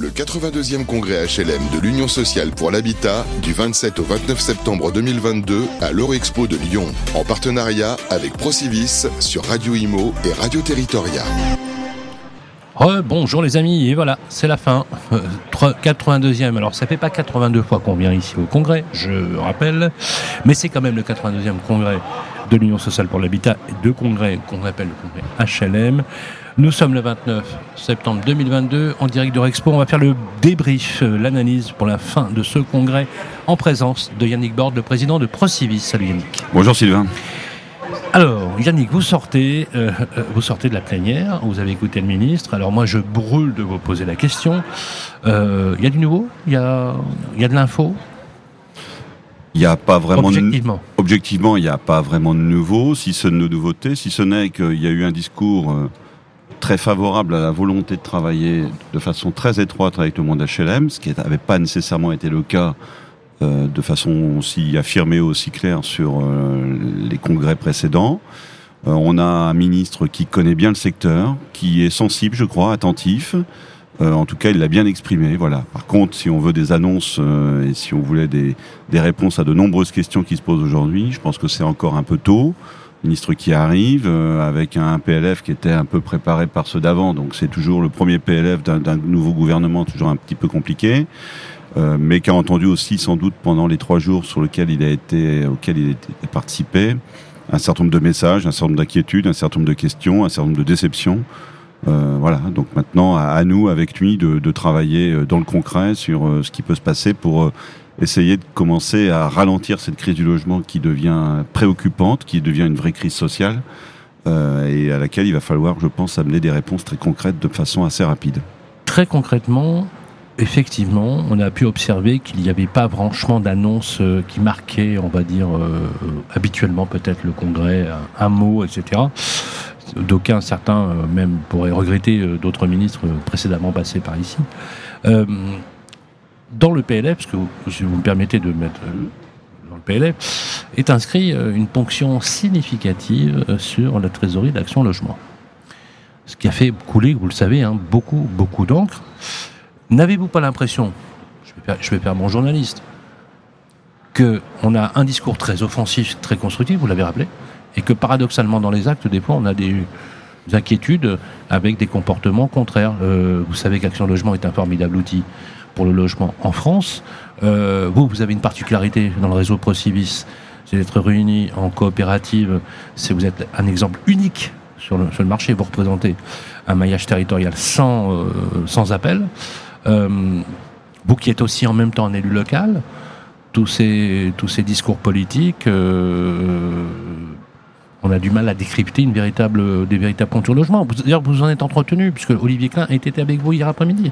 Le 82e congrès HLM de l'Union sociale pour l'habitat du 27 au 29 septembre 2022 à l'Eurexpo de Lyon, en partenariat avec Procivis sur Radio Imo et Radio Territoria. bonjour les amis, et voilà, c'est la fin. 82e, alors ça fait pas 82 fois qu'on vient ici au congrès, je rappelle, mais c'est quand même le 82e congrès de l'Union sociale pour l'habitat deux congrès qu'on appelle le congrès HLM. Nous sommes le 29 septembre 2022 en direct de Rexpo. On va faire le débrief, euh, l'analyse pour la fin de ce congrès en présence de Yannick Borde, le président de Procivis. Salut Yannick. Bonjour Sylvain. Alors, Yannick, vous sortez, euh, euh, vous sortez de la plénière, vous avez écouté le ministre. Alors moi, je brûle de vous poser la question. Il y a du nouveau? Il y a, y a de l'info? Il n'y a pas vraiment objectivement. De, objectivement, il n'y a pas vraiment de nouveau, si ce n'est de nouveauté, si ce n'est qu'il y a eu un discours très favorable à la volonté de travailler de façon très étroite avec le monde HLM, ce qui n'avait pas nécessairement été le cas euh, de façon aussi affirmée, aussi claire sur euh, les congrès précédents. Euh, on a un ministre qui connaît bien le secteur, qui est sensible, je crois, attentif. en tout cas, il l'a bien exprimé. Voilà. Par contre, si on veut des annonces et si on voulait des, des réponses à de nombreuses questions qui se posent aujourd'hui, je pense que c'est encore un peu tôt ministre qui arrive euh, avec un PLF qui était un peu préparé par ceux d'avant. Donc c'est toujours le premier PLF d'un nouveau gouvernement, toujours un petit peu compliqué, euh, mais qui a entendu aussi sans doute pendant les trois jours sur lesquels il a été, auquel il a participé, un certain nombre de messages, un certain nombre d'inquiétudes, un certain nombre de questions, un certain nombre de déceptions. Euh, voilà, donc maintenant à, nous, avec lui, de, travailler dans le concret sur ce qui peut se passer pour essayer de commencer à ralentir cette crise du logement qui devient préoccupante, qui devient une vraie crise sociale, euh, et à laquelle il va falloir, je pense, amener des réponses très concrètes de façon assez rapide. Très concrètement, effectivement, on a pu observer qu'il n'y avait pas franchement d'annonces euh, qui marquaient, on va dire, euh, habituellement peut-être le Congrès, un, mot, etc. D'aucuns, certains même pourraient regretter d'autres ministres précédemment passés par ici dans le PLF, parce que si vous me permettez de mettre euh, dans le PLF, est inscrit euh, une ponction significative euh, sur la trésorerie d'Action Logement. Ce qui a fait couler, vous le savez, hein, beaucoup, beaucoup d'encre. N'avez-vous pas l'impression, je vais, faire, je vais faire mon journaliste, qu'on a un discours très offensif, très constructif, vous l'avez rappelé, et que paradoxalement dans les actes, des fois, on a des, inquiétudes avec des comportements contraires. vous savez qu'Action Logement est un formidable outil pour le logement en France. Euh, vous, vous avez une particularité dans le réseau Procivis, c'est d'être réunis en coopérative. C'est vous êtes un exemple unique sur le, sur le, marché. Vous représentez un maillage territorial sans, euh, sans appel. Euh, vous qui êtes aussi en même temps un élu local, tous ces, tous ces discours politiques, on a du mal à décrypter une véritable, des véritables contours logement. D'ailleurs, vous en êtes entretenu, puisque Olivier Klein était avec vous hier après-midi.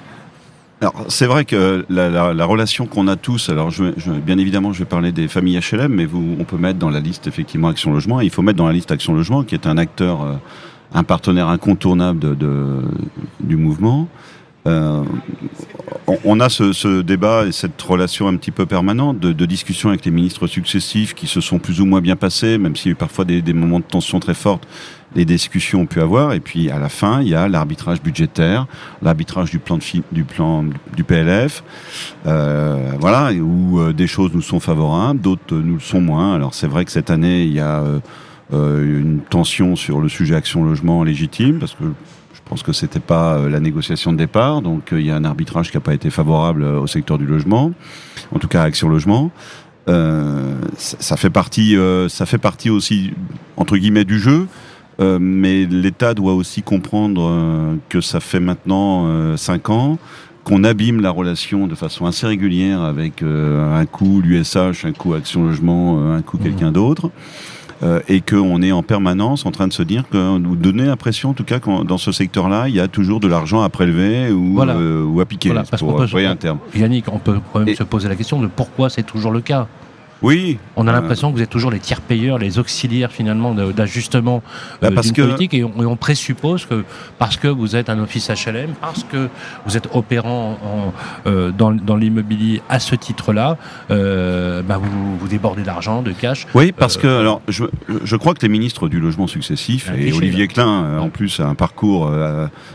Alors c'est vrai que la, la, la relation qu'on a tous, alors je, je, bien évidemment je vais parler des familles HLM, mais vous, on peut mettre dans la liste effectivement Action Logement, et il faut mettre dans la liste Action Logement qui est un acteur, euh, un partenaire incontournable du mouvement. Euh, on, a ce, débat et cette relation un petit peu permanente de, discussion avec les ministres successifs qui se sont plus ou moins bien passés, même s'il y a eu parfois des, moments de tension très fortes les discussions ont pu avoir. Et puis à la fin, il y a l'arbitrage budgétaire, l'arbitrage du plan du plan PLF, euh, voilà, où euh, des choses nous sont favorables, d'autres nous le sont moins. Alors c'est vrai que cette année, il y a une tension sur le sujet action logement légitime, parce que je pense que c'était pas la négociation de départ, donc il y a un arbitrage qui n'a pas été favorable au secteur du logement, en tout cas à Action Logement. Euh, ça fait partie, ça fait partie aussi entre guillemets du jeu. Euh, mais l'État doit aussi comprendre euh, que ça fait maintenant euh, cinq ans qu'on abîme la relation de façon assez régulière avec un coup l'USH, un coup Action Logement, un coup quelqu'un mmh. d'autre. Euh, et qu'on est en permanence en train de se dire que nous donner l'impression en tout cas que dans ce secteur-là, il y a toujours de l'argent à prélever ou, ou à piquer voilà, parce pour un terme. Yannick, on peut quand même se poser la question de pourquoi c'est toujours le cas. Oui. On a l'impression que vous êtes toujours les tiers payeurs, les auxiliaires finalement d'ajustement Bah, euh, parce d'une que- politique et on, et on présuppose que parce que vous êtes un office HLM, parce que vous êtes opérant en, euh, dans, dans l'immobilier à ce titre-là, euh, bah, vous, vous débordez d'argent, de cash. Oui, parce Euh, que alors je, je crois que les ministres du logement successifs Un et cliché, Olivier là. Klein en plus a un parcours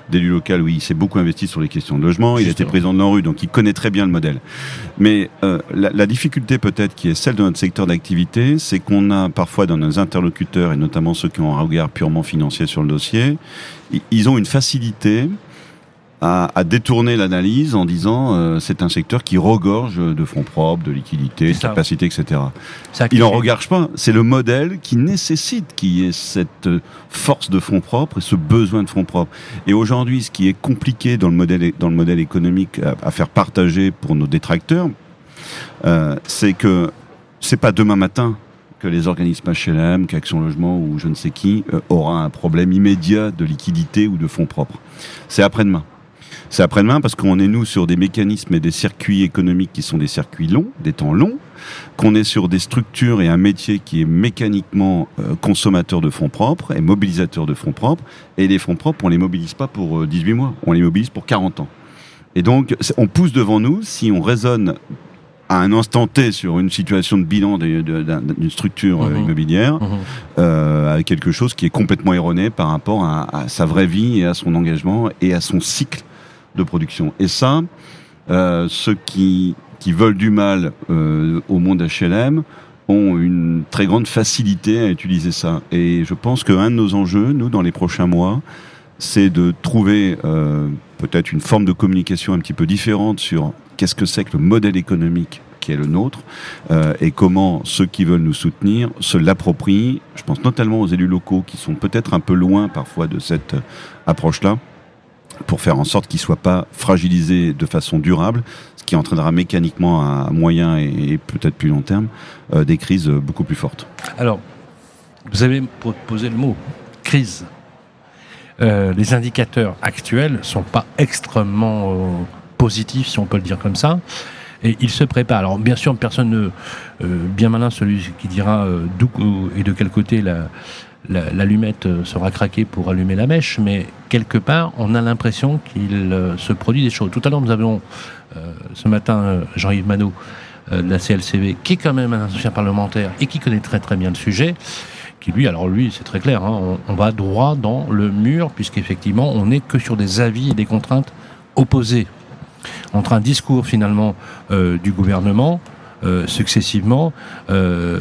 d'élu local où il s'est beaucoup investi sur les questions de logement. Il était président de l'ANRU, donc il connaît très bien le modèle. Mais euh, la, la difficulté peut-être qui est celle de notre secteur d'activité, c'est qu'on a parfois dans nos interlocuteurs et notamment ceux qui ont un regard purement financier sur le dossier, ils ont une facilité à, à détourner l'analyse en disant euh, c'est un secteur qui regorge de fonds propres, de liquidités, de C'est ça. capacité, etc. Il en crée- regorge pas. C'est le modèle qui nécessite qu'il y ait cette euh, force de fonds propres et ce besoin de fonds propres. Et aujourd'hui, ce qui est compliqué dans le modèle, dans le modèle économique à, à faire partager pour nos détracteurs, euh, c'est que c'est pas demain matin que les organismes HLM, qu'Action Logement ou je ne sais qui euh, aura un problème immédiat de liquidité ou de fonds propres. C'est après-demain. C'est après-demain parce qu'on est nous sur des mécanismes et des circuits économiques qui sont des circuits longs, des temps longs, qu'on est sur des structures et un métier qui est mécaniquement euh, consommateur de fonds propres et mobilisateur de fonds propres. Et les fonds propres, on les mobilise pas pour euh, 18 mois, on les mobilise pour 40 ans. Et donc, on pousse devant nous, si on raisonne à un instant T sur une situation de bilan d'une structure euh, Mhm. immobilière, euh, avec quelque chose qui est complètement erroné par rapport à, à sa vraie vie et à son engagement et à son cycle de production. Et ça, euh, ceux qui, qui veulent du mal euh, au monde HLM ont une très grande facilité à utiliser ça. Et je pense qu'un de nos enjeux, nous, dans les prochains mois, c'est de trouver euh, peut-être une forme de communication un petit peu différente sur qu'est-ce que c'est que le modèle économique qui est le nôtre euh, et comment ceux qui veulent nous soutenir se l'approprient. Je pense notamment aux élus locaux qui sont peut-être un peu loin parfois de cette euh, approche-là pour faire en sorte qu'ils ne soient pas fragilisés de façon durable, ce qui entraînera mécaniquement à moyen et, peut-être plus long terme euh, des crises beaucoup plus fortes. Alors, vous avez po- posé le mot crise. Euh, les indicateurs actuels sont pas extrêmement euh, positifs, si on peut le dire comme ça. Et ils se préparent. Alors, bien sûr, personne ne. bien malin, celui qui dira d'où et de quel côté la- l'allumette euh, sera craquée pour allumer la mèche, mais quelque part, on a l'impression qu'il euh, se produit des choses. Tout à l'heure, nous avions euh, ce matin euh, Jean-Yves Manot de la CLCV, qui est quand même un ancien parlementaire et qui connaît très très bien le sujet, qui lui, alors lui, c'est très clair, hein, on, va droit dans le mur, puisqu'effectivement, on n'est que sur des avis et des contraintes opposées entre un discours finalement du gouvernement euh, successivement euh,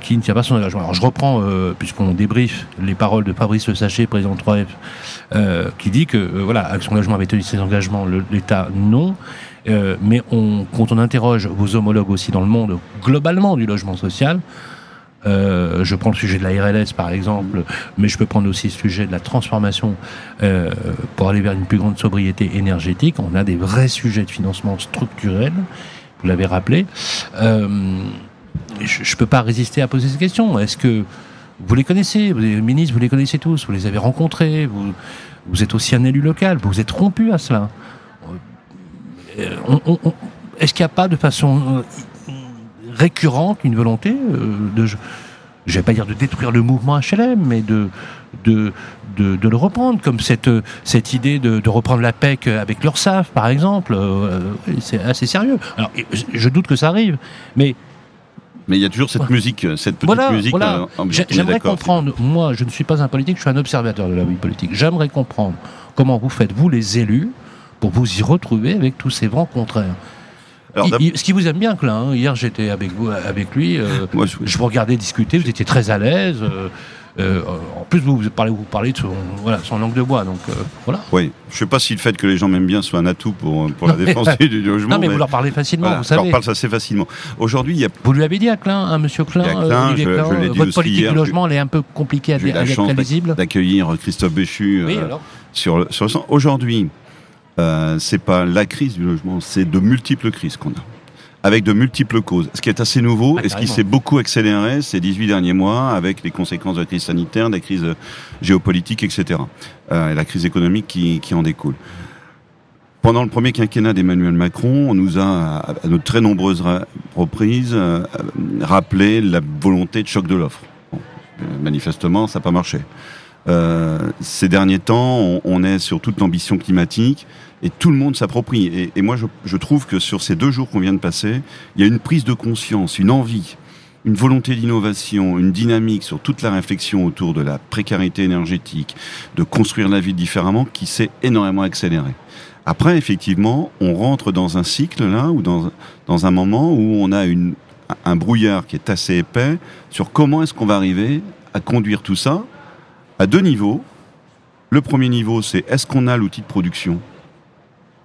qui ne tient pas son engagement. Alors je reprends, euh, puisqu'on débriefe les paroles de Fabrice Le Sachet, président de 3F, euh, qui dit que voilà, Action Logement avait tenu ses engagements, l'État non. Mais on, quand on interroge vos homologues aussi dans le monde globalement du logement social, euh, je prends le sujet de la RLS par exemple, mais je peux prendre aussi le sujet de la transformation euh, pour aller vers une plus grande sobriété énergétique. On a des vrais sujets de financement structurel, vous l'avez rappelé. Euh, je ne peux pas résister à poser ces questions. Est-ce que vous les connaissez, les ministres, vous les connaissez tous, vous les avez rencontrés, vous, vous êtes aussi un élu local, vous vous êtes rompu à cela. Euh, Est-ce qu'il n'y a pas de façon euh, récurrente une volonté de, je ne vais pas dire de détruire le mouvement HLM, mais de, de, de, de le reprendre, comme cette, euh, cette idée de, de reprendre la PEC avec l'URSSAF, par exemple. euh, c'est assez sérieux. Alors, je- je doute que ça arrive, mais Mais il y a toujours cette Voilà. musique, cette petite voilà, musique. voilà. euh, J'aimerais comprendre, moi je ne suis pas un politique, je suis un observateur de la vie politique. J'aimerais comprendre comment vous faites, vous les élus, pour vous y retrouver avec tous ces vents contraires. Alors, Il- d'ab- il- ce qui vous aime bien, Klein, hein. hier j'étais avec vous, avec lui, euh, moi, je- je vous regardais discuter, vous étiez très à l'aise. euh, euh, en plus, vous, vous parlez, vous parlez de son, voilà, son langue de bois, donc voilà. Oui, je sais pas si le fait que les gens m'aiment bien soit un atout pour, pour la Non, défense du du logement. Non, mais vous leur parlez facilement, voilà, vous je leur savez. parle assez facilement. Aujourd'hui, il y a Vous lui avez dit à Klein, à Monsieur Klein, je- Klein, je votre politique hier, du logement, elle est un peu compliquée à, à la être lisible. d'accueillir Christophe Béchu Oui, alors sur, le- sur le sang. Aujourd'hui, euh, c'est pas la crise du logement, c'est de multiples crises qu'on a. Avec de multiples causes. Ce qui est assez nouveau Ah, et ce qui s'est beaucoup accéléré ces 18 derniers mois avec les conséquences de la crise sanitaire, des crises géopolitiques, etc. Euh, et la crise économique qui, qui en découle. pendant le premier quinquennat d'Emmanuel Macron, on nous a, à de très nombreuses reprises, euh, rappelé la volonté de choc de l'offre. Bon, manifestement, ça n'a pas marché. Euh, ces derniers temps, on, est sur toute l'ambition climatique et tout le monde s'approprie. Et, moi, je, je, trouve que sur ces deux jours qu'on vient de passer, il y a une prise de conscience, une envie, une volonté d'innovation, une dynamique sur toute la réflexion autour de la précarité énergétique, de construire la ville différemment, qui s'est énormément accélérée. Après, effectivement, on rentre dans un cycle là, ou dans, dans un moment où on a une, un brouillard qui est assez épais sur comment est-ce qu'on va arriver à conduire tout ça à deux niveaux. Le premier niveau, c'est est-ce qu'on a l'outil de production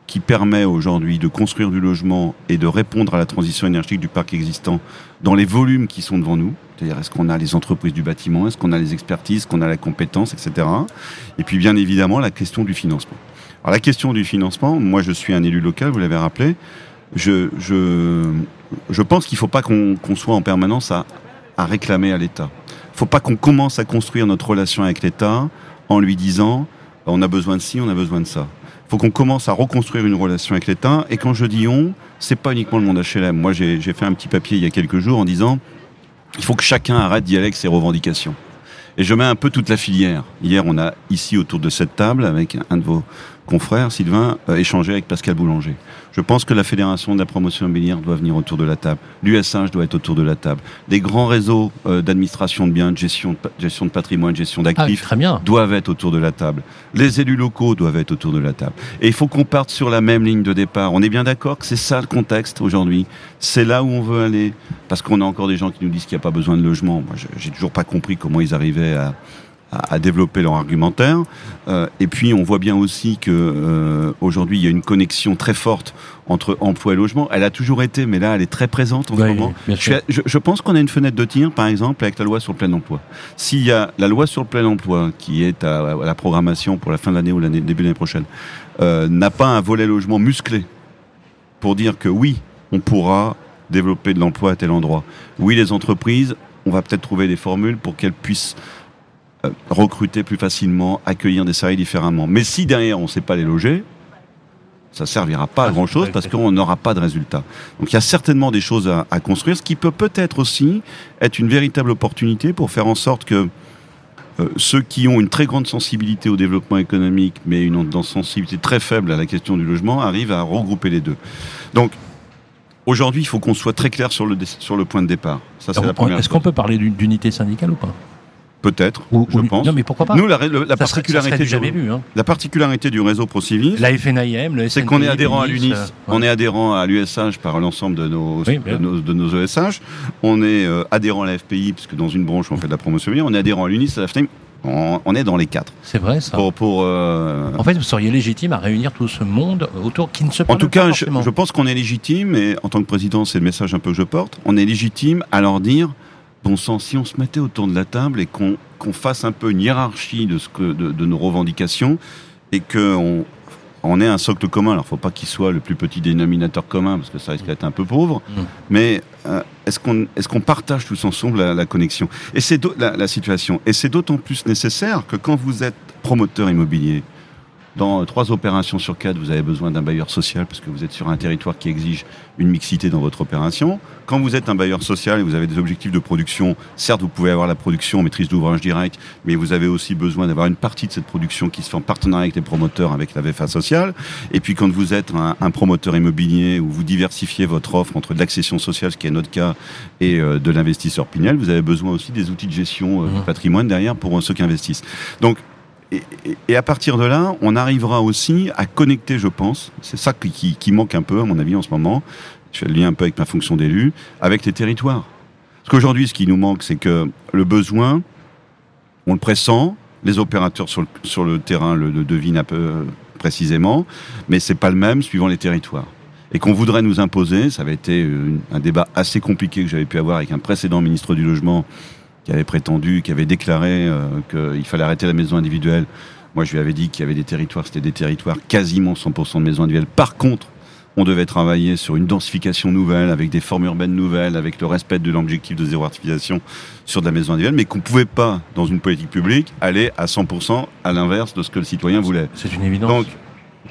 qui permet aujourd'hui de construire du logement et de répondre à la transition énergétique du parc existant dans les volumes qui sont devant nous? C'est-à-dire, est-ce qu'on a les entreprises du bâtiment, est-ce qu'on a les expertises, est-ce qu'on a la compétence, etc. Et puis, bien évidemment, la question du financement. Alors la question du financement, moi je suis un élu local, vous l'avez rappelé, je, je, je pense qu'il ne faut pas qu'on qu soit en permanence à, à réclamer à l'État. Faut pas qu'on commence à construire notre relation avec l'État en lui disant on a besoin de ci, on a besoin de ça. Faut qu'on commence à reconstruire une relation avec l'État. Et quand je dis on, c'est pas uniquement le monde HLM. Moi, j'ai fait un petit papier il y a quelques jours en disant il faut que chacun arrête d'y aller avec ses revendications. Et je mets un peu toute la filière. Hier, on a ici autour de cette table, avec un de vos confrère, Sylvain, euh, échanger avec Pascal Boulanger. Je pense que la Fédération de la promotion immobilière doit venir autour de la table. L'USH doit être autour de la table. Des grands réseaux euh, d'administration de biens, de gestion de, gestion de patrimoine, de gestion d'actifs ah, doivent être autour de la table. Les élus locaux doivent être autour de la table. Et il faut qu'on parte sur la même ligne de départ. On est bien d'accord que c'est ça le contexte aujourd'hui. C'est là où on veut aller. Parce qu'on a encore des gens qui nous disent qu'il n'y a pas besoin de logement. Moi, j'ai toujours pas compris comment ils arrivaient à, à, à, développer leur argumentaire. Euh, et puis on voit bien aussi que euh, aujourd'hui il y a une connexion très forte entre emploi et logement. Elle a toujours été, mais là elle est très présente en oui, ce moment. Je, je, je, pense qu'on a une fenêtre de tir, par exemple, avec la loi sur le plein emploi. S'il y a la loi sur le plein emploi qui est à, à la programmation pour la fin de l'année ou l'année début de l'année prochaine, euh, n'a pas un volet logement musclé pour dire que oui, on pourra développer de l'emploi à tel endroit. Oui, les entreprises, on va peut-être trouver des formules pour qu'elles puissent recruter plus facilement, accueillir des salariés différemment. Mais si derrière on ne sait pas les loger, ça servira pas à grand chose parce qu'on n'aura pas de résultat. Donc il y a certainement des choses à, à construire, ce qui peut peut-être aussi être une véritable opportunité pour faire en sorte que euh, ceux qui ont une très grande sensibilité au développement économique, mais une, une sensibilité très faible à la question du logement, arrivent à regrouper les deux. Donc aujourd'hui, il faut qu'on soit très clair sur le, sur le point de départ. Ça, c'est la première. Est-ce qu'on peut parler d'unité syndicale ou pas? Peut-être, je pense. Non, mais pourquoi pas? Nous, la, la, la particularité, du, vu, hein. la particularité du réseau ProCivis, la FNIM, le c'est qu'on est adhérent à l'UNIS, euh, ouais. on est adhérent à l'USH par l'ensemble de nos, oui, de, nos, de nos ESH, on est euh, adhérent à la FPI, puisque dans une branche on fait de la promotion, on est adhérent à l'UNIS, à la FNIM, on, on, est dans les quatre. C'est vrai ça. Pour, pour euh... En fait, vous seriez légitime à réunir tout ce monde autour qui ne se En tout cas, je pense qu'on est légitime, et en tant que président, c'est le message un peu que je porte, on est légitime à leur dire bon si on se mettait autour de la table et qu'on qu fasse un peu une hiérarchie de, ce que, de, de nos revendications et qu'on on ait un socle commun. Alors, il ne faut pas qu'il soit le plus petit dénominateur commun, parce que ça risque d'être un peu pauvre, mmh. mais euh, est-ce qu'on est qu'on partage tous ensemble la, la connexion? Et c'est la, la situation. Et c'est d'autant plus nécessaire que quand vous êtes promoteur immobilier, dans trois opérations sur quatre, vous avez besoin d'un bailleur social parce que vous êtes sur un territoire qui exige une mixité dans votre opération. Quand vous êtes un bailleur social et vous avez des objectifs de production, certes, vous pouvez avoir la production, maîtrise d'ouvrage direct, mais vous avez aussi besoin d'avoir une partie de cette production qui se fait en partenariat avec les promoteurs, avec la VFA sociale. Et puis quand vous êtes un, un promoteur immobilier où vous diversifiez votre offre entre de l'accession sociale, ce qui est notre cas, et euh, de l'investisseur Pinel, vous avez besoin aussi des outils de gestion euh, mmh. du patrimoine derrière pour euh, ceux qui investissent. Donc et, et, à partir de là, on arrivera aussi à connecter, je pense, c'est ça qui, manque un peu, à mon avis, en ce moment, je fais le lien un peu avec ma fonction d'élu, avec les territoires. Parce qu'aujourd'hui, ce qui nous manque, c'est que le besoin, on le pressent, les opérateurs sur le, sur le terrain le, le devinent un peu précisément, mais c'est pas le même suivant les territoires. Et qu'on voudrait nous imposer, ça avait été un débat assez compliqué que j'avais pu avoir avec un précédent ministre du Logement, qui avait prétendu, qui avait déclaré euh, qu'il fallait arrêter la maison individuelle. Moi, je lui avais dit qu'il y avait des territoires, c'était des territoires quasiment 100% de maisons individuelles. Par contre, on devait travailler sur une densification nouvelle, avec des formes urbaines nouvelles, avec le respect de l'objectif de zéro artificialisation sur de la maison individuelle, mais qu'on ne pouvait pas, dans une politique publique, aller à 100% à l'inverse de ce que le citoyen voulait. C'est une évidence. Donc,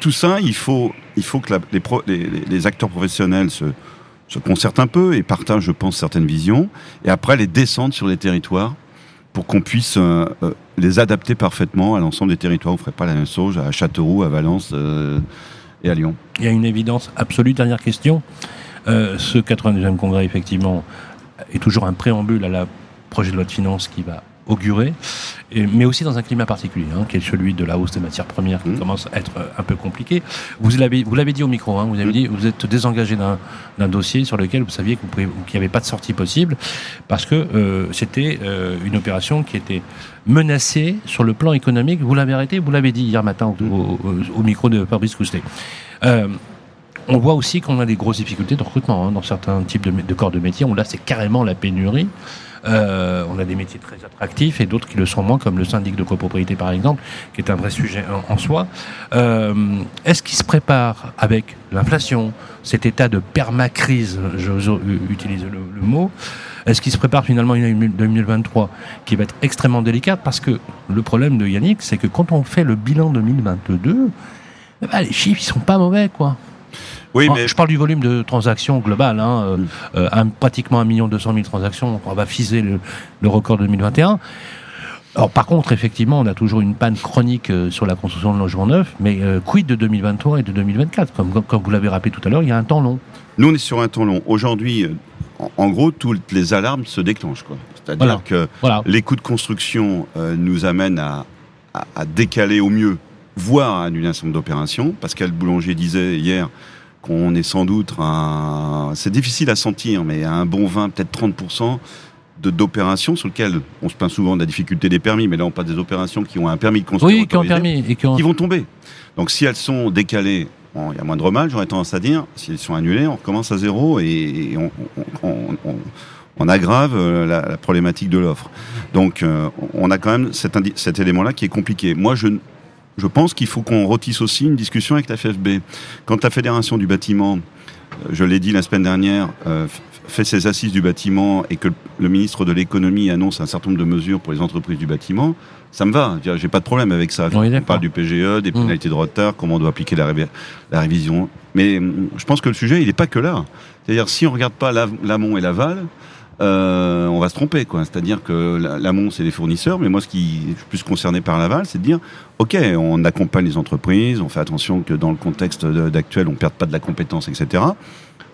tout ça, il faut, il faut que les, les, acteurs professionnels se, se concertent un peu et partagent, je pense, certaines visions, et après les descendent sur les territoires pour qu'on puisse euh, euh, les adapter parfaitement à l'ensemble des territoires. On ne ferait pas la même chose à Châteauroux, à Valence euh, et à Lyon. Il y a une évidence absolue. Dernière question. ce 92e congrès, effectivement, est toujours un préambule à la projet de loi de finances qui va augurer, mais aussi dans un climat particulier, hein, qui est celui de la hausse des matières premières, qui mmh. commence à être euh, un peu compliqué. Vous l'avez, vous l'avez dit au micro, hein, vous avez mmh. dit, vous êtes désengagé d'un, dossier sur lequel vous saviez qu'il n'y avait pas de sortie possible, parce que euh, c'était euh, une opération qui était menacée sur le plan économique. Vous l'avez arrêté, vous l'avez dit hier matin au, au, micro de Fabrice Coustet. On voit aussi qu'on a des grosses difficultés de recrutement hein, dans certains types de, corps de métier. Là, c'est carrément la pénurie. Euh, on a des métiers très attractifs et d'autres qui le sont moins, comme le syndic de copropriété par exemple, qui est un vrai sujet en, soi. Euh, est-ce qu'il se prépare avec l'inflation, cet état de permacrise, j'ose utiliser le, mot, est-ce qu'il se prépare finalement une 2023 qui va être extrêmement délicate? Parce que le problème de Yannick, c'est que quand on fait le bilan 2022, eh ben, les chiffres ils sont pas mauvais, quoi. Oui, mais... Je parle du volume de transactions global, hein, euh, euh, pratiquement 1 200 000 transactions. On va fiser le, record 2021. Alors, par contre, effectivement, on a toujours une panne chronique euh, sur la construction de logements neufs, mais quid de 2023 et de 2024 comme, comme, vous l'avez rappelé tout à l'heure, il y a un temps long. Nous, on est sur un temps long. Aujourd'hui, en, gros, toutes les alarmes se déclenchent. C'est-à-dire que les coûts de construction nous amènent à, à, décaler au mieux, voire à annuler un certain nombre d'opérations. Pascal Boulanger disait hier on est sans doute un... C'est difficile à sentir, mais à un bon 20, peut-être 30% d'opérations sur lesquelles on se plaint souvent de la difficulté des permis, mais là on parle des opérations qui ont un permis de construire oui, qui, ont permis et qui, vont tomber. Donc si elles sont décalées, il y a moindre mal, j'aurais tendance à dire, si elles sont annulées, on recommence à zéro et, on, aggrave euh, la, problématique de l'offre. Donc euh, on a quand même cet, cet élément-là qui est compliqué. Moi je je pense qu'il faut qu'on retisse aussi une discussion avec la FFB. Quand la Fédération du bâtiment, euh, je l'ai dit la semaine dernière, euh, fait ses assises du bâtiment et que le ministre de l'économie annonce un certain nombre de mesures pour les entreprises du bâtiment, ça me va. J'ai pas de problème avec ça. on parle du PGE, des mmh. pénalités de retard, comment on doit appliquer la, la révision. Mais hum, je pense que le sujet, il n'est pas que là. C'est-à-dire, si on regarde pas l'amont et l'aval, euh, on va se tromper, quoi. C'est-à-dire que l'amont, c'est les fournisseurs, mais moi, ce qui est plus concerné par l'aval, c'est de dire, ok, on accompagne les entreprises, on fait attention que dans le contexte d'actuel, on ne perde pas de la compétence, etc.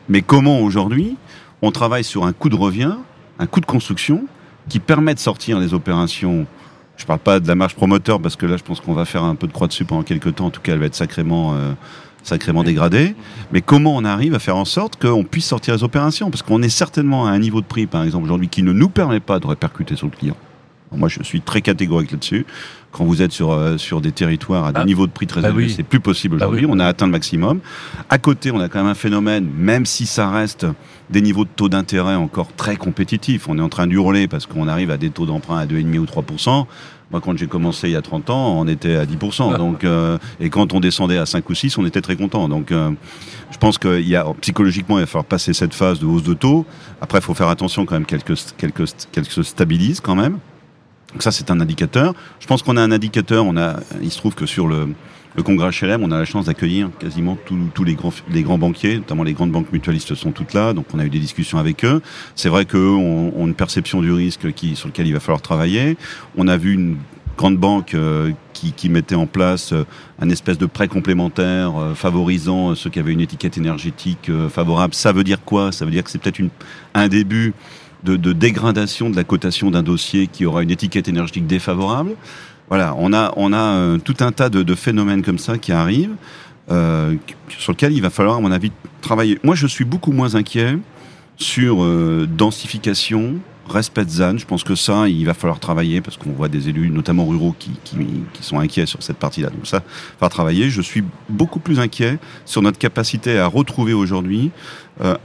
Mais comment aujourd'hui, on travaille sur un coût de revient, un coût de construction, qui permet de sortir les opérations? Je ne parle pas de la marge promoteur parce que là, je pense qu'on va faire un peu de croix dessus pendant quelques temps. En tout cas, elle va être sacrément euh, sacrément dégradé. Mais comment on arrive à faire en sorte qu'on puisse sortir les opérations? Parce qu'on est certainement à un niveau de prix, par exemple, aujourd'hui, qui ne nous permet pas de répercuter sur le client. Moi, je suis très catégorique là-dessus. Quand vous êtes sur, euh, sur des territoires à des ah. niveaux de prix très bah élevés, c'est plus possible bah aujourd'hui. On a atteint le maximum. À côté, on a quand même un phénomène, même si ça reste des niveaux de taux d'intérêt encore très compétitifs. On est en train d'hurler parce qu'on arrive à des taux d'emprunt à 2,5 ou 3% moi, quand j'ai commencé il y a 30 ans, on était à 10%. Donc, euh, et quand on descendait à 5 ou 6, on était très content. Donc, euh, je pense qu'il y a, psychologiquement, il va falloir passer cette phase de hausse de taux. Après, il faut faire attention quand même qu'elle se stabilise quand même. Donc ça, c'est un indicateur. Je pense qu'on a un indicateur. On a, il se trouve que sur le, le congrès HLM, on a la chance d'accueillir quasiment tous les grands, les grands banquiers, notamment les grandes banques mutualistes sont toutes là, donc on a eu des discussions avec eux. C'est vrai qu'eux ont, ont, une perception du risque qui, sur lequel il va falloir travailler. On a vu une grande banque euh, qui, qui, mettait en place euh, un espèce de prêt complémentaire euh, favorisant ceux qui avaient une étiquette énergétique favorable. Ça veut dire quoi? Ça veut dire que c'est peut-être un début de, dégradation de la cotation d'un dossier qui aura une étiquette énergétique défavorable. Voilà, on a, on a euh, tout un tas de, phénomènes comme ça qui arrivent, euh, sur lesquels il va falloir, à mon avis, travailler. Moi, je suis beaucoup moins inquiet sur euh, densification, respect ZAN. Je pense que ça, il va falloir travailler parce qu'on voit des élus, notamment ruraux, qui, qui, sont inquiets sur cette partie-là. Donc ça, va travailler. Je suis beaucoup plus inquiet sur notre capacité à retrouver aujourd'hui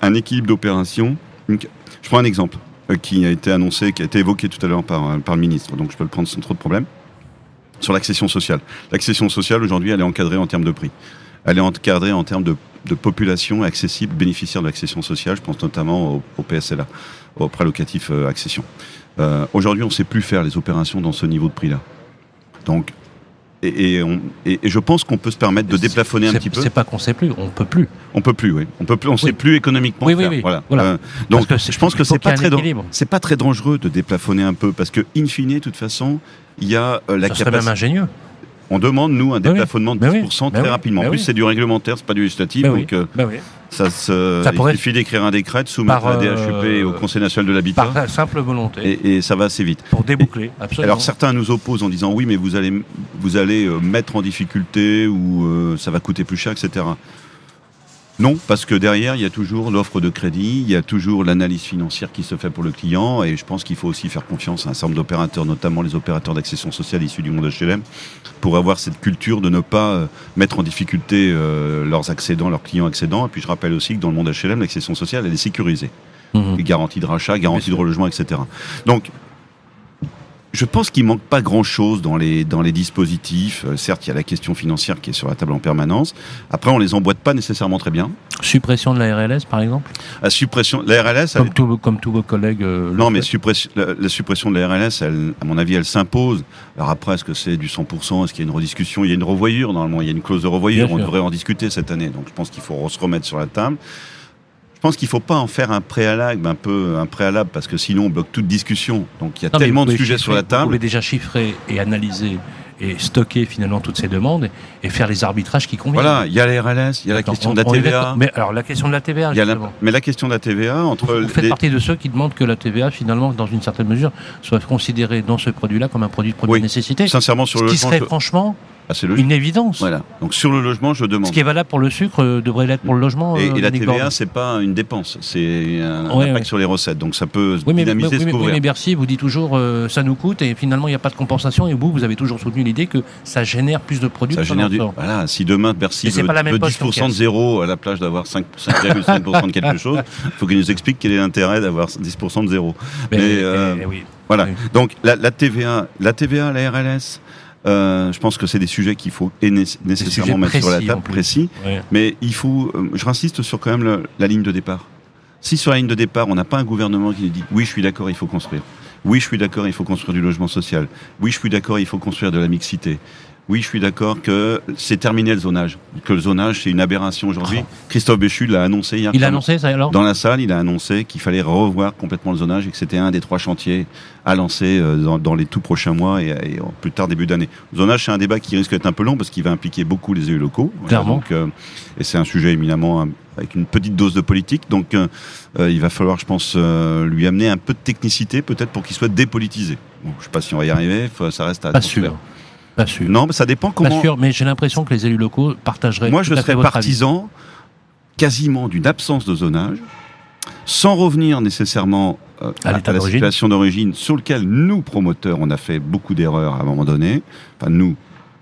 un équilibre d'opération. Je prends un exemple qui a été annoncé, qui a été évoqué tout à l'heure par, par le ministre, donc je peux le prendre sans trop de problème sur l'accession sociale. L'accession sociale, aujourd'hui, elle est encadrée en termes de prix. Elle est encadrée en termes de, population accessible, bénéficiaire de l'accession sociale. Je pense notamment au, PSLA, au prêt locatif euh, accession. Euh, aujourd'hui, on ne sait plus faire les opérations dans ce niveau de prix-là. Donc, et, et, on- et- et je pense qu'on peut se permettre de déplafonner un petit peu. C'est pas qu'on sait plus, on peut plus. On peut plus, oui. On peut plus, on sait plus économiquement Oui, oui, faire. oui. Voilà. Voilà. Euh, donc, je pense que c'est pas très, c'est pas très dangereux de déplafonner un peu parce que, in fine, de toute façon, il y a euh, la serait même capacité. ingénieux. On demande nous un oui. déplafonnement de Ben oui. 10% Ben très oui. rapidement. En plus, c'est du réglementaire, c'est pas du législatif, oui. donc euh, oui. ça se. Ça il pourrait- suffit d'écrire un décret, de soumettre Par, à la DHUP et au euh, Conseil national de l'habitat, Par simple volonté. et, et ça va assez vite. pour déboucler, absolument. Alors certains nous opposent en disant oui, mais vous allez vous allez euh, mettre en difficulté ou euh, ça va coûter plus cher, etc. Non, parce que derrière il y a toujours l'offre de crédit, il y a toujours l'analyse financière qui se fait pour le client, et je pense qu'il faut aussi faire confiance à un certain nombre d'opérateurs, notamment les opérateurs d'accession sociale issus du monde HLM, pour avoir cette culture de ne pas euh, mettre en difficulté euh, leurs accédants, leurs clients accédants. Et puis je rappelle aussi que dans le monde HLM, l'accession sociale elle est sécurisée Mhm. garantie de rachat, garantie de relogement, etc. Donc, je pense qu'il manque pas grand-chose dans les, dans les dispositifs. Euh, certes, il y a la question financière qui est sur la table en permanence. Après, on les emboîte pas nécessairement très bien. Suppression de la RLS, par exemple? La suppression, la RLS, elle- comme, tous- comme tous vos collègues. euh, non, mais suppression, la, la suppression de la RLS, elle, à mon avis, elle s'impose. Alors après, est-ce que c'est du 100% Est-ce qu'il y a une rediscussion? Il y a une revoyure, normalement. Il y a une clause de revoyure. Bien On sûr. devrait en discuter cette année. Donc, je pense qu'il faut se remettre sur la table. Je pense qu'il faut pas en faire un préalable, un peu un préalable, parce que sinon on bloque toute discussion. Donc il y a Non, tellement vous de sujets chiffrer- sur la Vous table. pouvez déjà chiffrer et analyser et stocker finalement toutes ces demandes et faire les arbitrages qui conviennent. Voilà, il y a la RLS, il y a la Attends, question on- de la TVA. Mais alors la question de la TVA, y a la- mais la question de la TVA entre Vous faites les- partie de ceux qui demandent que la TVA, finalement, dans une certaine mesure, soit considérée dans ce produit-là comme un produit de première Oui. nécessité. sincèrement sur Ce le qui serait je- franchement Ah, c'est logique. une évidence. Voilà. Donc sur le logement, je Ce demande. qui est valable pour le sucre euh, devrait l'être pour le logement. Et, euh, et la Yannick TVA, c'est pas une dépense, c'est un, Ouais, impact ouais. sur les recettes. Donc ça peut Oui mais, dynamiser, oui, se mais- oui, mais Bercy vous dit toujours euh, ça nous coûte et finalement il n'y a pas de compensation et vous vous avez toujours soutenu l'idée que ça génère plus de produits Ça génère du. Voilà, si demain Bercy veut, pas la même veut poste 10% de zéro à la plage d'avoir 5 5,5% de quelque chose, il faut qu'il nous explique quel est l'intérêt d'avoir 10% de zéro. Mais, euh. Voilà. Donc la, la TVA, la TVA, la RLS, euh, je pense que c'est des sujets qu'il faut nécessairement mettre sur la table, précis. Ouais. Mais il faut, euh, je insiste sur quand même le- la ligne de départ. Si sur la ligne de départ, on n'a pas un gouvernement qui nous dit oui, je suis d'accord, il faut construire. Oui, je suis d'accord, il faut construire du logement social. Oui, je suis d'accord, il faut construire de la mixité. Oui, je suis d'accord que c'est terminé le zonage. Que le zonage, c'est une aberration aujourd'hui. Christophe Béchu l'a annoncé hier. Il a annoncé ça alors? Dans la salle, il a annoncé qu'il fallait revoir complètement le zonage et que c'était un des trois chantiers à lancer euh, dans, dans les tout prochains mois et, plus tard début d'année. Le zonage, c'est un débat qui risque d'être un peu long parce qu'il va impliquer beaucoup les élus locaux. Clairement. donc, euh, et c'est un sujet éminemment avec une petite dose de politique. Donc, euh, euh, il va falloir, je pense, euh, lui amener un peu de technicité, peut-être pour qu'il soit dépolitisé. Bon, je sais pas si on va y arriver. faut- ça reste à Pas sûr. Pas sûr. Non, mais ça dépend Pas comment. sûr, mais j'ai l'impression que les élus locaux partageraient. Moi, tout je à serais votre avis. partisan quasiment d'une absence de zonage, sans revenir nécessairement euh, À la situation d'origine, sur lequel nous, promoteurs, on a fait beaucoup d'erreurs à un moment donné. Enfin, nous,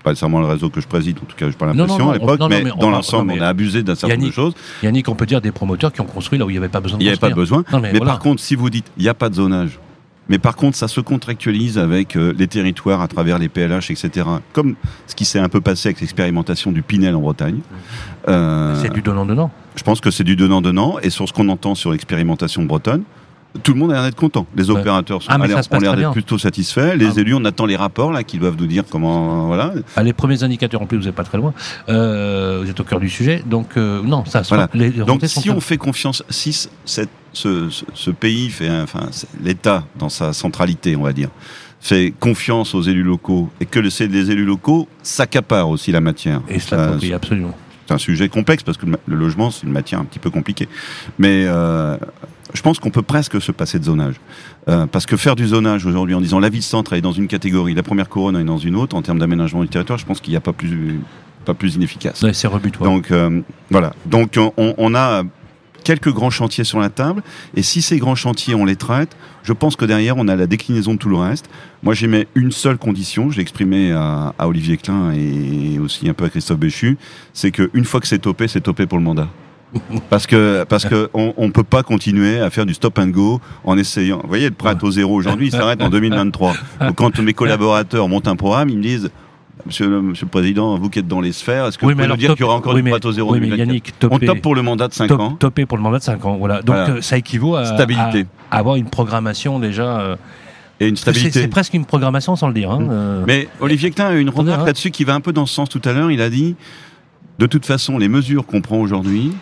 pas nécessairement le réseau que je préside, en tout cas, je pas Non, l'impression à l'époque, mais, dans l'ensemble, on a abusé d'un certain nombre de choses. Yannick, on peut dire des promoteurs qui ont construit là où il n'y avait pas besoin de Il n'y avait pas besoin. Non, mais mais voilà. par contre, si vous dites, il n'y a pas de zonage, mais par contre, ça se contractualise avec euh, les territoires à travers les PLH, etc. Comme ce qui s'est un peu passé avec l'expérimentation du Pinel en Bretagne. Euh, C'est du donnant-donnant. Je pense que c'est du donnant-donnant. Et sur ce qu'on entend sur l'expérimentation Bretonne, tout le monde a l'air d'être content. Les opérateurs sont, Ah, mais a l'air- ça se passe ont l'air d'être plutôt satisfaits. Les Ah. élus, on attend les rapports là qui doivent nous dire comment. Voilà. Ah, les premiers indicateurs, en plus, vous n'êtes pas très loin. Euh, vous êtes au cœur du sujet. Donc, euh, non, ça Voilà. les Donc si on fait confiance, si c- cette- ce, ce- ce pays fait, enfin l'État dans sa centralité, on va dire, fait confiance aux élus locaux et que les élus locaux s'accaparent aussi la matière. Et cela, oui, absolument. c'est un sujet complexe parce que le logement c'est une matière un petit peu compliquée. Mais euh, je pense qu'on peut presque se passer de zonage. Euh, parce que faire du zonage aujourd'hui en disant la ville centre est dans une catégorie, la première couronne est dans une autre en termes d'aménagement du territoire, je pense qu'il n'y a pas plus pas plus inefficace. Ouais, c'est rebutoire. Donc euh, voilà. Donc on, on a quelques grands chantiers sur la table et si ces grands chantiers on les traite, je pense que derrière on a la déclinaison de tout le reste. Moi j'aimais une seule condition, je l'ai exprimé à, à Olivier Klein et aussi un peu à Christophe Béchu, c'est qu'une fois que c'est topé, c'est topé pour le mandat. Parce que parce que on, on peut pas continuer à faire du stop and go en essayant. Vous voyez, le taux zéro aujourd'hui, il s'arrête en 2023. Donc quand mes collaborateurs montent un programme, ils me disent Monsieur le, monsieur le Président, vous qui êtes dans les sphères, est-ce que Oui, vous pouvez nous dire qu'il y aura encore oui, du taux zéro Oui, mais 2024? Yannick, On topé, top pour le mandat de 5 top- ans. topé pour le mandat de 5 ans. Voilà. Donc, Voilà. euh, ça équivaut à, Stabilité. à avoir une programmation déjà euh, et une stabilité. C'est presque une programmation sans le dire. Hein, mmh. euh. Mais Olivier Klein a eu une remarque hein. là-dessus qui va un peu dans ce sens tout à l'heure. Il a dit, de toute façon, les mesures qu'on prend aujourd'hui,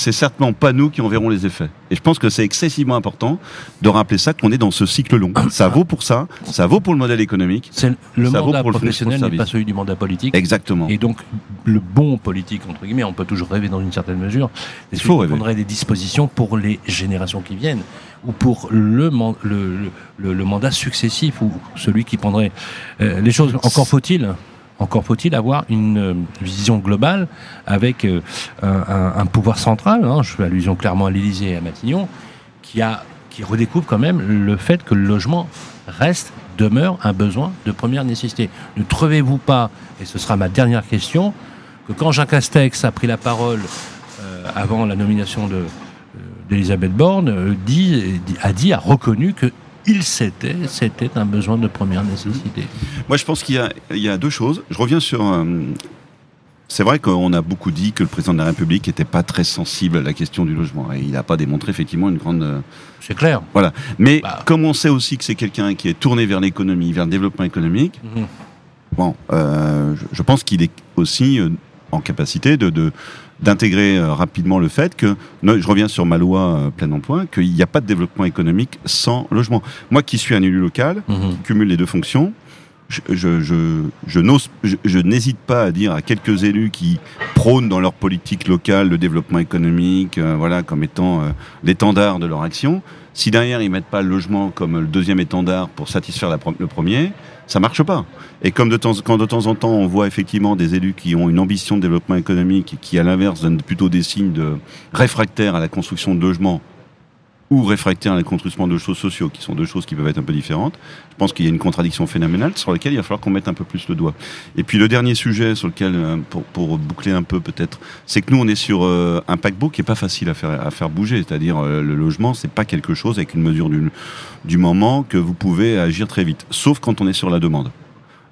c'est certainement pas nous qui en verrons les effets. Et je pense que c'est excessivement important de rappeler ça, qu'on est dans ce cycle long. Ça vaut pour ça, ça vaut pour le modèle économique. Le ça mandat vaut pour professionnel n'est pas celui du mandat politique. Exactement. Et donc, le bon politique, entre guillemets, on peut toujours rêver dans une certaine mesure, il faut rêver. prendrait des dispositions pour les générations qui viennent ou pour le, le, le, le mandat successif ou celui qui prendrait euh, les choses. Encore faut-il encore faut-il avoir une euh, vision globale avec euh, un, pouvoir central. Hein, je fais allusion clairement à l'Élysée et à Matignon, qui, redécouvre quand même le fait que le logement reste, demeure un besoin de première nécessité. Ne trouvez-vous pas, et ce sera ma dernière question, que quand Jacques Castex a pris la parole euh, avant la nomination de, d'Elisabeth Borne, a dit, a reconnu que il s'était, c'était un besoin de première nécessité. Moi, je pense qu'il y a, il y a deux choses. Je reviens sur. Euh, c'est vrai qu'on a beaucoup dit que le président de la République n'était pas très sensible à la question du logement. Et il n'a pas démontré effectivement une grande. euh, C'est clair. Voilà. Mais Bah. comme on sait aussi que c'est quelqu'un qui est tourné vers l'économie, vers le développement économique, Mhm. bon, euh, je, je pense qu'il est aussi en capacité de. de d'intégrer euh, rapidement le fait que, je reviens sur ma loi euh, plein emploi, qu'il n'y a pas de développement économique sans logement. Moi qui suis un élu local, Mhm. cumule les deux fonctions. Je, je, je, je n'ose, je, je n'hésite pas à dire à quelques élus qui prônent dans leur politique locale le développement économique, euh, voilà, comme étant euh, l'étendard de leur action. Si derrière ils mettent pas le logement comme le deuxième étendard pour satisfaire la le premier, ça marche pas. Et comme de temps, quand de temps en temps on voit effectivement des élus qui ont une ambition de développement économique et qui à l'inverse donnent plutôt des signes de réfractaires à la construction de logements ou réfractaires à construction de choses sociaux, qui sont deux choses qui peuvent être un peu différentes. Je pense qu'il y a une contradiction phénoménale sur laquelle il va falloir qu'on mette un peu plus le doigt. Et puis le dernier sujet sur lequel, euh, pour, pour boucler un peu peut-être, c'est que nous on est sur euh, un paquebot qui est pas facile à faire à faire bouger. C'est-à-dire euh, le logement, c'est pas quelque chose avec une mesure du, du moment que vous pouvez agir très vite, sauf quand on est sur la demande.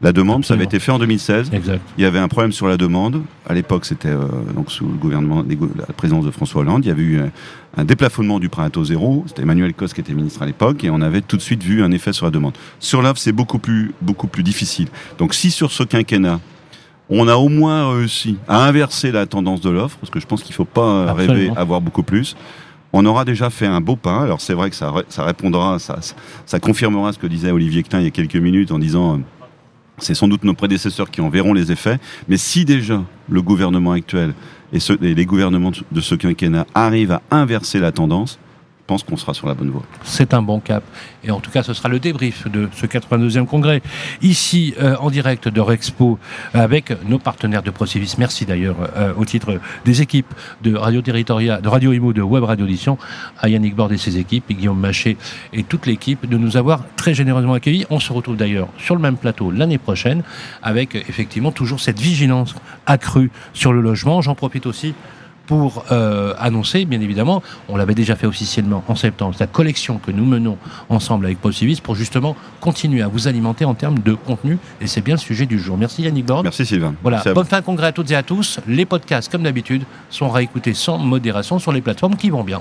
La demande, ça avait été fait en 2016. Exact. Il y avait un problème sur la demande. À l'époque, c'était euh, donc sous le gouvernement, la présidence de François Hollande. Il y avait eu un, un déplafonnement du prêt à taux zéro. C'était Emmanuel Cos qui était ministre à l'époque, et on avait tout de suite vu un effet sur la demande. Sur l'offre, c'est beaucoup plus beaucoup plus difficile. Donc, si sur ce quinquennat on a au moins réussi à inverser la tendance de l'offre, parce que je pense qu'il ne faut pas euh, rêver Absolument. à avoir beaucoup plus. On aura déjà fait un beau pas. Alors c'est vrai que ça, ré- ça répondra, ça, ça- confirmera ce que disait Olivier Klein il y a quelques minutes en disant euh, c'est sans doute nos prédécesseurs qui en verront les effets. Mais si déjà le gouvernement actuel et, les gouvernements de ce quinquennat arrivent à inverser la tendance, pense qu'on sera sur la bonne voie. C'est un bon cap. Et en tout cas, ce sera le débrief de ce 82e congrès. Ici, euh, en direct de Rexpo, avec nos partenaires de Procivis. Merci d'ailleurs, euh, au titre des équipes de Radio Territoria, de Radio Imo, de Web Radio Audition, à Yannick Bord et ses équipes, et Guillaume Maché et toute l'équipe, de nous avoir très généreusement accueillis. On se retrouve d'ailleurs sur le même plateau l'année prochaine, avec euh, effectivement toujours cette vigilance accrue sur le logement. J'en profite aussi pour euh, annoncer, bien évidemment, on l'avait déjà fait officiellement en septembre, la collection que nous menons ensemble avec Paul Civis pour justement continuer à vous alimenter en termes de contenu. Et c'est bien le sujet du jour. Merci Yannick Borde. Merci Sylvain. Voilà, bonne fin de congrès à toutes et à tous. Les podcasts, comme d'habitude, sont réécoutés sans modération sur les plateformes qui vont bien.